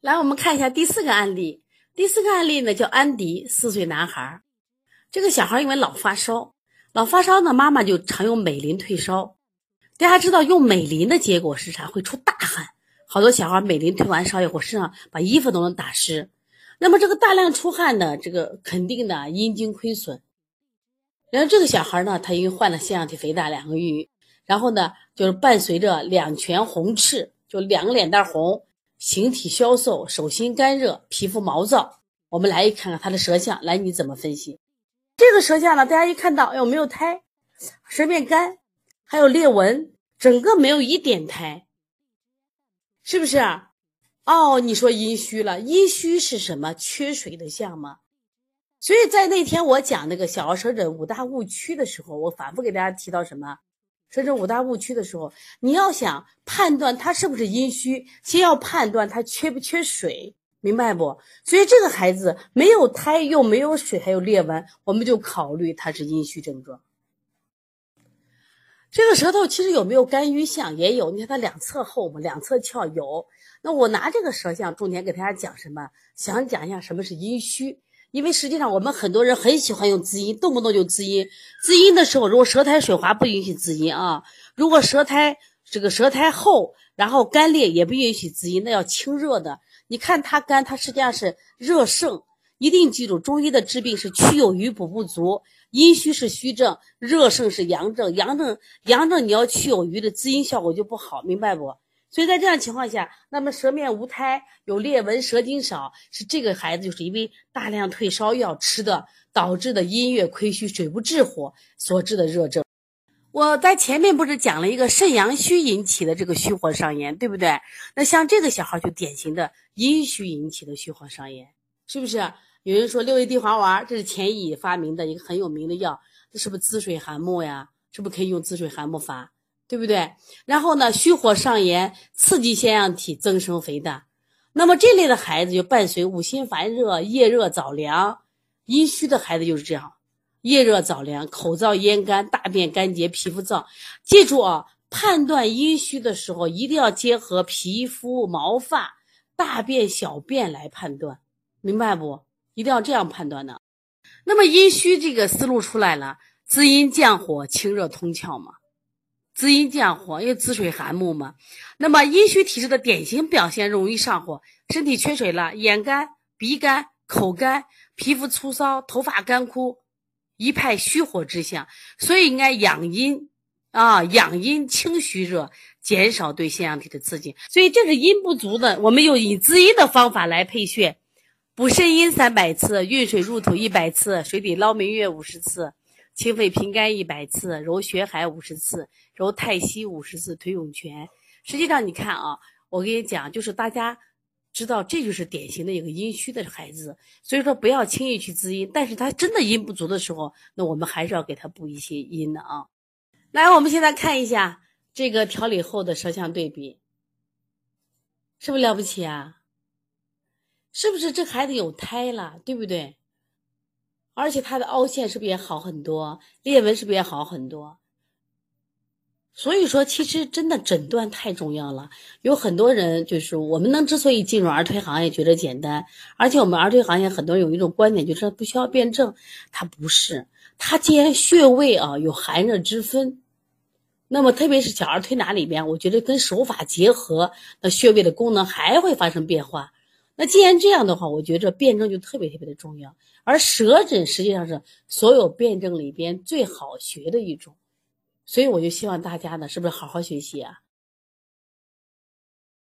来，我们看一下第四个案例。第四个案例呢，叫安迪，四岁男孩。这个小孩因为老发烧，老发烧呢，妈妈就常用美林退烧。大家知道用美林的结果是啥？会出大汗。好多小孩美林退完烧以后，身上把衣服都能打湿。那么这个大量出汗呢，这个肯定的阴茎亏损。然后这个小孩呢，他因为患了腺样体肥大两个月，然后呢，就是伴随着两拳红赤，就两个脸蛋红。形体消瘦，手心干热，皮肤毛躁。我们来一看看他的舌象，来你怎么分析？这个舌象呢？大家一看到，有没有苔？舌面干，还有裂纹，整个没有一点苔，是不是？哦，你说阴虚了，阴虚是什么？缺水的象吗？所以在那天我讲那个小儿舌诊五大误区的时候，我反复给大家提到什么？说这五大误区的时候，你要想判断他是不是阴虚，先要判断他缺不缺水，明白不？所以这个孩子没有胎，又没有水，还有裂纹，我们就考虑他是阴虚症状。这个舌头其实有没有肝郁象？也有，你看它两侧厚嘛，两侧翘有。那我拿这个舌象，重点给大家讲什么？想讲一下什么是阴虚。因为实际上，我们很多人很喜欢用滋阴，动不动就滋阴。滋阴的时候，如果舌苔水滑，不允许滋阴啊。如果舌苔这个舌苔厚，然后干裂，也不允许滋阴，那要清热的。你看它干，它实际上是热盛。一定记住，中医的治病是虚有余补不足，阴虚是虚症，热盛是阳症。阳症阳症你要去有余的滋阴效果就不好，明白不？所以在这样情况下，那么舌面无苔、有裂纹、舌筋少，是这个孩子就是因为大量退烧药吃的导致的阴血亏虚、水不制火所致的热症。我在前面不是讲了一个肾阳虚引起的这个虚火上炎，对不对？那像这个小孩就典型的阴虚引起的虚火上炎，是不是？有人说六味地黄丸，这是钱乙发明的一个很有名的药，这是不是滋水涵木呀？是不是可以用滋水涵木法？对不对？然后呢，虚火上炎，刺激腺样体增生肥大。那么这类的孩子就伴随五心烦热、夜热早凉。阴虚的孩子就是这样，夜热早凉，口燥咽干，大便干结，皮肤燥。记住啊，判断阴虚的时候，一定要结合皮肤、毛发、大便、小便来判断，明白不？一定要这样判断的。那么阴虚这个思路出来了，滋阴降火、清热通窍嘛。滋阴降火，因为滋水涵木嘛。那么阴虚体质的典型表现，容易上火，身体缺水了，眼干、鼻干、口干，皮肤粗糙，头发干枯，一派虚火之象。所以应该养阴啊，养阴清虚热，减少对腺样体的刺激。所以这是阴不足的，我们用以滋阴的方法来配穴，补肾阴三百次，运水入土一百次，水底捞明月五十次。清肺平肝一百次，揉血海五十次，揉太溪五十次，推涌泉。实际上，你看啊，我跟你讲，就是大家知道，这就是典型的一个阴虚的孩子。所以说，不要轻易去滋阴。但是他真的阴不足的时候，那我们还是要给他补一些阴的啊。来，我们现在看一下这个调理后的舌象对比，是不是了不起啊？是不是这孩子有胎了？对不对？而且它的凹陷是不是也好很多？裂纹是不是也好很多？所以说，其实真的诊断太重要了。有很多人就是我们能之所以进入儿推行业，觉得简单，而且我们儿推行业很多人有一种观点，就是不需要辩证。它不是，它既然穴位啊有寒热之分，那么特别是小儿推拿里边，我觉得跟手法结合，那穴位的功能还会发生变化。那既然这样的话，我觉着辩证就特别特别的重要。而舌诊实际上是所有辩证里边最好学的一种，所以我就希望大家呢，是不是好好学习啊？